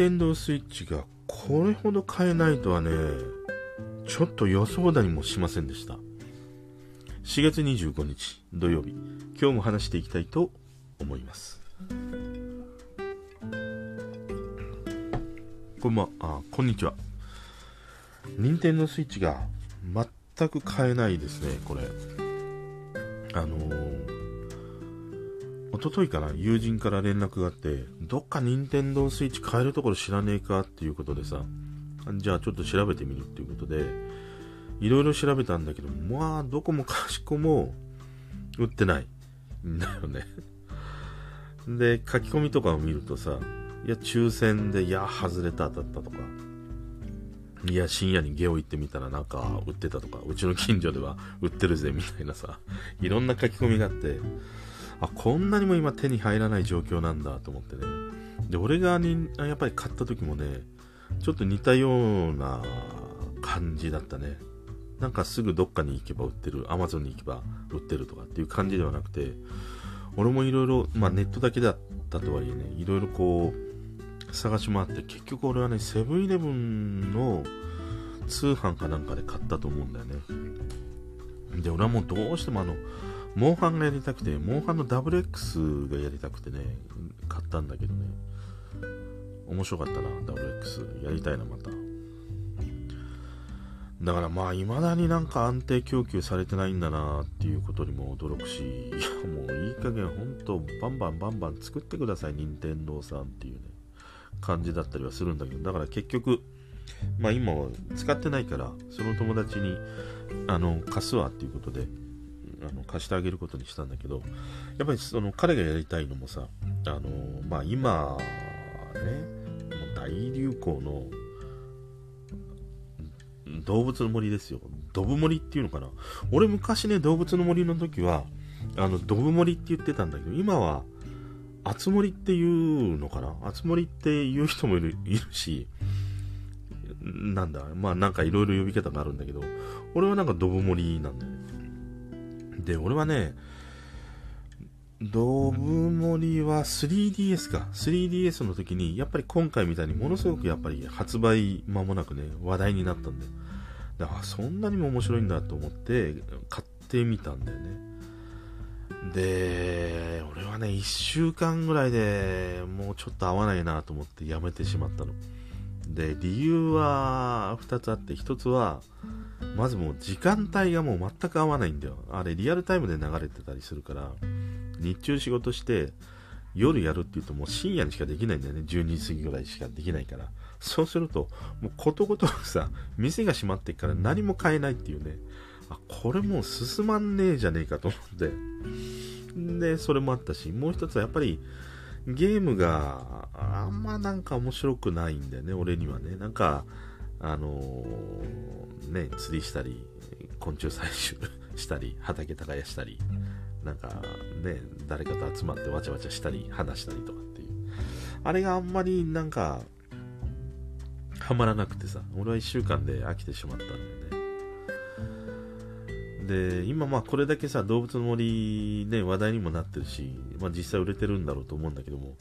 テンドースイッチがこれほど買えないとはね、ちょっと予想だにもしませんでした。4月25日土曜日、今日も話していきたいと思います。こんばんあ、こんにちは。任天堂スイッチが全く買えないですね、これ。あのー、一昨日かな、友人から連絡があって、どっか任天堂スイッチ買えるところ知らねえかっていうことでさ、じゃあちょっと調べてみるっていうことで、いろいろ調べたんだけど、まあ、どこもかしこも売ってない。んだよね。で、書き込みとかを見るとさ、いや、抽選で、いや、外れた当たったとか、いや、深夜にゲオ行ってみたらなんか売ってたとか、うちの近所では売ってるぜみたいなさ、いろんな書き込みがあって、あ、こんなにも今手に入らない状況なんだと思ってね。で、俺がにやっぱり買った時もね、ちょっと似たような感じだったね。なんかすぐどっかに行けば売ってる、アマゾンに行けば売ってるとかっていう感じではなくて、俺もいろいろ、まネットだけだったとはいえね、いろいろこう、探し回って、結局俺はね、セブンイレブンの通販かなんかで買ったと思うんだよね。で、俺はもうどうしてもあの、モンハンがやりたくて、モンハンの WX がやりたくてね、買ったんだけどね。面白かったな、WX。やりたいな、また。だからまあ、未だになんか安定供給されてないんだなっていうことにも驚くし、いや、もういい加減ほんと、バンバンバンバン作ってください、任天堂さんっていうね、感じだったりはするんだけど、だから結局、まあ今は使ってないから、その友達に、あの、貸すわっていうことで、あの貸してあげることにしたんだけど、やっぱりその彼がやりたいのもさ、あのまあ、今、ね、もう大流行の動物の森ですよ。ドブ森っていうのかな。俺昔ね、動物の森の時は、あの、ドブ森って言ってたんだけど、今は、あつ森っていうのかな。あつ森って言う人もいるいるし、なんだ、まあなんかいろいろ呼び方があるんだけど、俺はなんかドブ森なんだよね。で、俺はね、ドブモリは 3DS か。3DS の時に、やっぱり今回みたいにものすごくやっぱり発売間もなくね、話題になったんで。だからそんなにも面白いんだと思って買ってみたんだよね。で、俺はね、1週間ぐらいでもうちょっと合わないなと思ってやめてしまったの。で、理由は2つあって、1つは、まずもう時間帯がもう全く合わないんだよ。あれリアルタイムで流れてたりするから、日中仕事して夜やるって言うともう深夜にしかできないんだよね。12時過ぎぐらいしかできないから。そうすると、もうことごとくさ、店が閉まってから何も買えないっていうね。あ、これもう進まんねえじゃねえかと思って。で、それもあったし、もう一つはやっぱり、ゲームがあんまなんか面白くないんだよね、俺にはね。なんか、あのー、ね、釣りしたり、昆虫採集したり、畑耕したり、なんかね、誰かと集まってわちゃわちゃしたり、話したりとかっていう。あれがあんまりなんか、はまらなくてさ、俺は1週間で飽きてしまったんだよ。で、今まあこれだけさ、動物の森ね、話題にもなってるし、まあ実際売れてるんだろうと思うんだけども、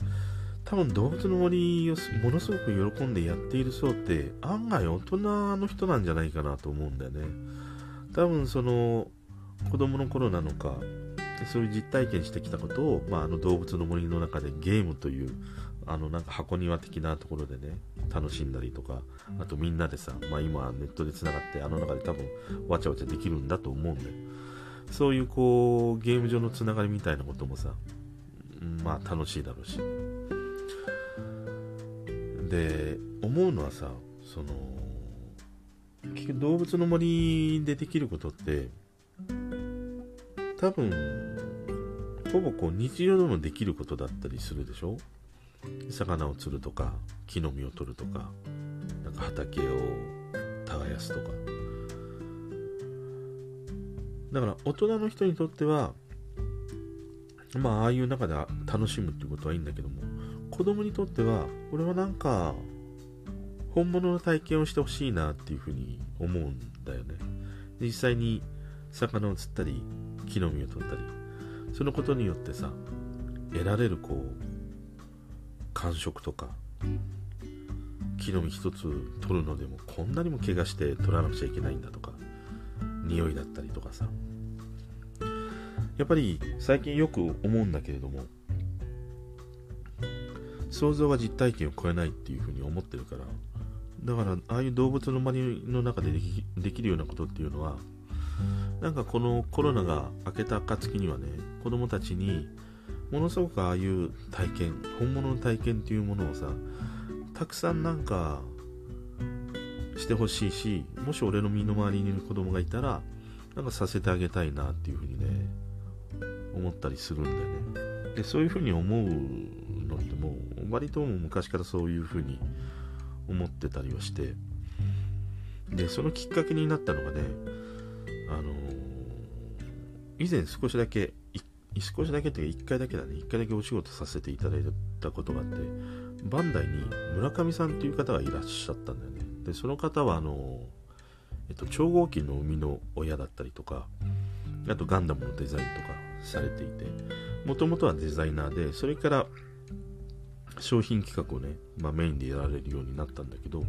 多分動物の森をものすごく喜んでやっている層って案外大人の人なんじゃないかなと思うんだよね。多分その子供の頃なのか、そういう実体験してきたことを、まあ、あの動物の森の中でゲームというあのなんか箱庭的なところでね楽しんだりとかあとみんなでさ、まあ、今ネットでつながってあの中で多分わちゃわちゃできるんだと思うんでそういうこうゲーム上のつながりみたいなこともさまあ楽しいだろうし。で思うのはさその結局動物の森でできることって多分ほぼこう日常でもできることだったりするでしょ？魚を釣るとか木の実を取るとかなんか畑を耕すとか。だから大人の人にとってはまあああいう中で楽しむっていうことはいいんだけども子供にとっては俺はなんか本物の体験をしてほしいなっていうふうに思うんだよね。実際に魚を釣ったり木の実を取ったりそのことによってさ得られるこう感触とか木の実一つ取るのでもこんなにも怪我して取らなくちゃいけないんだとか匂いだったりとかさ。やっぱり最近よく思うんだけれども想像が実体験を超えないっていうふうに思ってるからだからああいう動物の森の中でできできるようなことっていうのはなんかこのコロナが明けた暁にはね子供たちにものすごくああいう体験本物の体験っていうものをさたくさんなんかしてほしいしもし俺の身の回りにいる子供がいたらなんかさせてあげたいなっていうふうにね思ったりするんだよね。でそういうふうに思うのってもう割とも昔からそういうふうに思ってたりはして。でそのきっかけになったのがねあの、以前少しだけ少しだけっていうか1回だけだね。1回だけお仕事させていただいたことがあってバンダイに村上さんっていう方がいらっしゃったんだよね。でその方はあの、えっと、超合金の生みの親だったりとかあとガンダムのデザインとかされていてもともとはデザイナーでそれから商品企画をね、まあ、メインでやられるようになったんだけど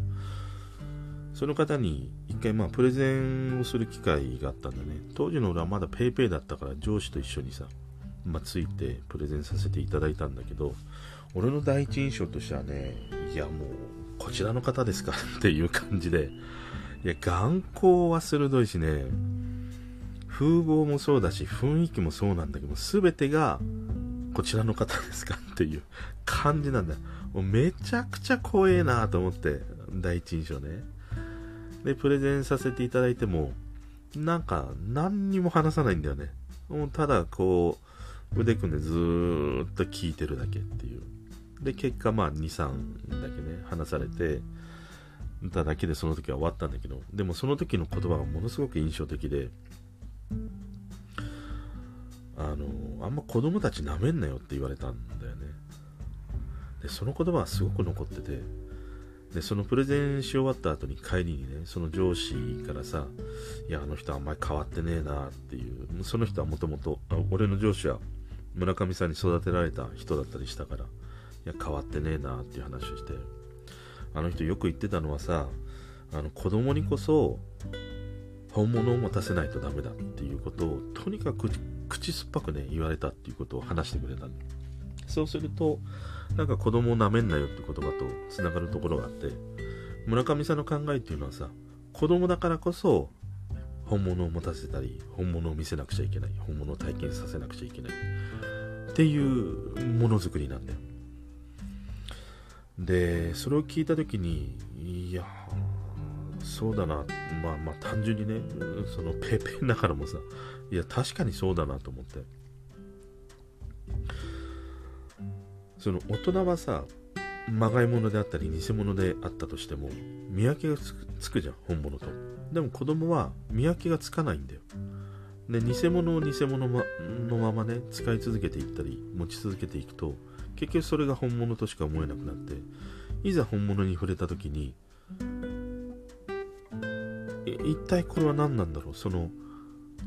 その方に一回まあプレゼンをする機会があったんだね。当時の俺はまだ PayPay だったから上司と一緒にさ、まあ、ついてプレゼンさせていただいたんだけど俺の第一印象としてはねいやもうこちらの方ですかっていう感じでいや眼光は鋭いしね風貌もそうだし雰囲気もそうなんだけど全てがこちらの方ですかっていう 感じなんだ。もうめちゃくちゃ怖えなと思って第一印象ね。でプレゼンさせていただいてもなんか何にも話さないんだよね。もうただこう腕組んでずーっと聞いてるだけっていう。で結果まあ23だけね話されてただけでその時は終わったんだけどでもその時の言葉がものすごく印象的であのあんま子供たちなめんなよって言われたんだよね。でその言葉はすごく残っててでそのプレゼンし終わった後に帰りにねその上司からさ「いやあの人あんまり変わってねえな」っていうその人はもともと俺の上司は村上さんに育てられた人だったりしたからいや変わってねえなっていう話をしてあの人よく言ってたのはさあの子供にこそ本物を持たせないとダメだっていうことをとにかく口酸っぱくね言われたっていうことを話してくれたそうするとなんか子供をなめんなよって言葉とつながるところがあって村上さんの考えっていうのはさ子供だからこそ本物を持たせたり本物を見せなくちゃいけない本物を体験させなくちゃいけないっていうものづくりなんだよ。でそれを聞いた時にいやそうだなまあまあ単純にねそのペーペーながらもさいや確かにそうだなと思って。その大人はさまがいものであったり偽物であったとしても見分けがつくじゃん本物と。でも子供は見分けがつかないんだよ。で偽物を偽物のままね使い続けていったり持ち続けていくと結局それが本物としか思えなくなっていざ本物に触れた時に一体これは何なんだろう？その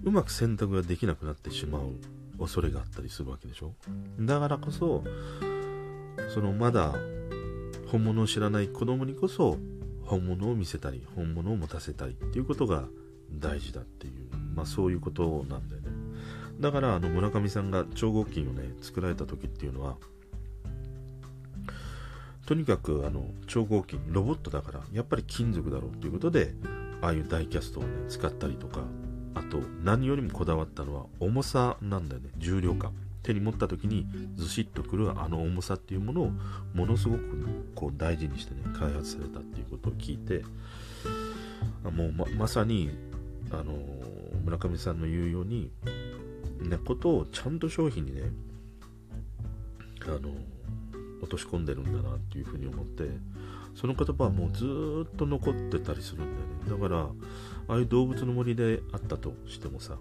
うまく選択ができなくなってしまう恐れがあったりするわけでしょ？だからこそそのまだ本物を知らない子供にこそ本物を見せたり本物を持たせたりっていうことが大事だっていう、まあ、そういうことなんだよね。だからあの村上さんが超合金をね作られた時っていうのはとにかくあの超合金ロボットだからやっぱり金属だろうということでああいうダイキャストをね使ったりとかあと何よりもこだわったのは重さなんだよね重量感。手に持った時にずしっとくるあの重さっていうものをものすごくこう大事にしてね開発されたっていうことを聞いてもうままさにあの村上さんの言うようになことをちゃんと商品にねあの落とし込んでるんだなっていうふうに思ってその言葉はもうずっと残ってたりするんだよね。だからああいう動物の森であったとしてもさ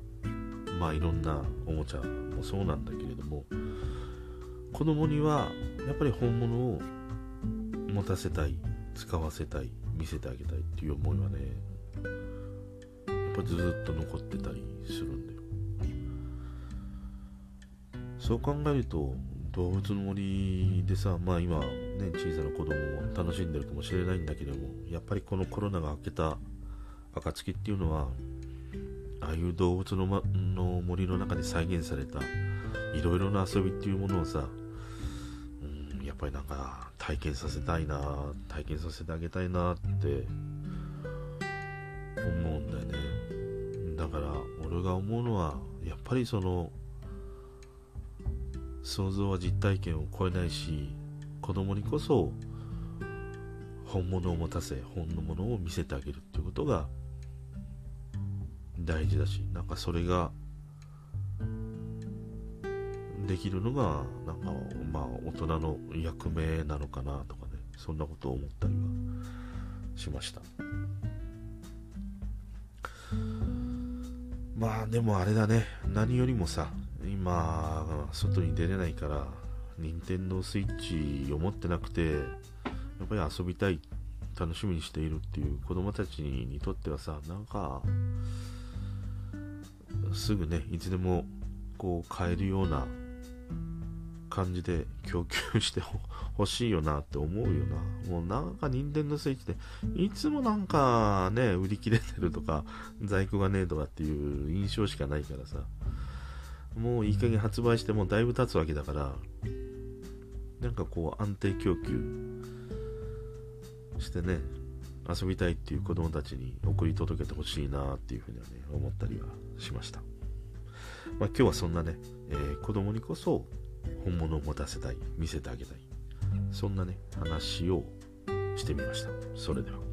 まあいろんなおもちゃもそうなんだけれども子供にはやっぱり本物を持たせたい使わせたい見せてあげたいっていう思いはねやっぱずっと残ってたりするんだよ。そう考えると動物の森でさ、まあ今、ね、小さな子供も楽しんでるかもしれないんだけども、やっぱりこのコロナが明けた暁っていうのは、ああいう動物の,、ま、の森の中で再現されたいろいろな遊びっていうものをさ、うん、やっぱりなんか体験させたいな、体験させてあげたいなって思うんだよね。だから俺が思うのは、やっぱりその、想像は実体験を超えないし子供にこそ本物を持たせ本のものを見せてあげるっていうことが大事だしなんかそれができるのがなんかまあ大人の役目なのかなとかねそんなことを思ったりはしました。まあでもあれだね。何よりもさ今、外に出れないから、任天堂スイッチを持ってなくて、やっぱり遊びたい、楽しみにしているっていう子供たちにとってはさ、なんか、すぐね、いつでもこう買えるような感じで供給してほ しいよなって思うよな。もうなんか任天堂スイッチで、いつもなんかね、売り切れてるとか、在庫がねえとかっていう印象しかないからさ。もういい加減発売してもだいぶ経つわけだからなんかこう安定供給してね遊びたいっていう子供たちに送り届けてほしいなっていうふうにはね思ったりはしました、まあ、今日はそんなね、えー、子供にこそ本物を持たせたい見せてあげたいそんなね話をしてみました。それでは。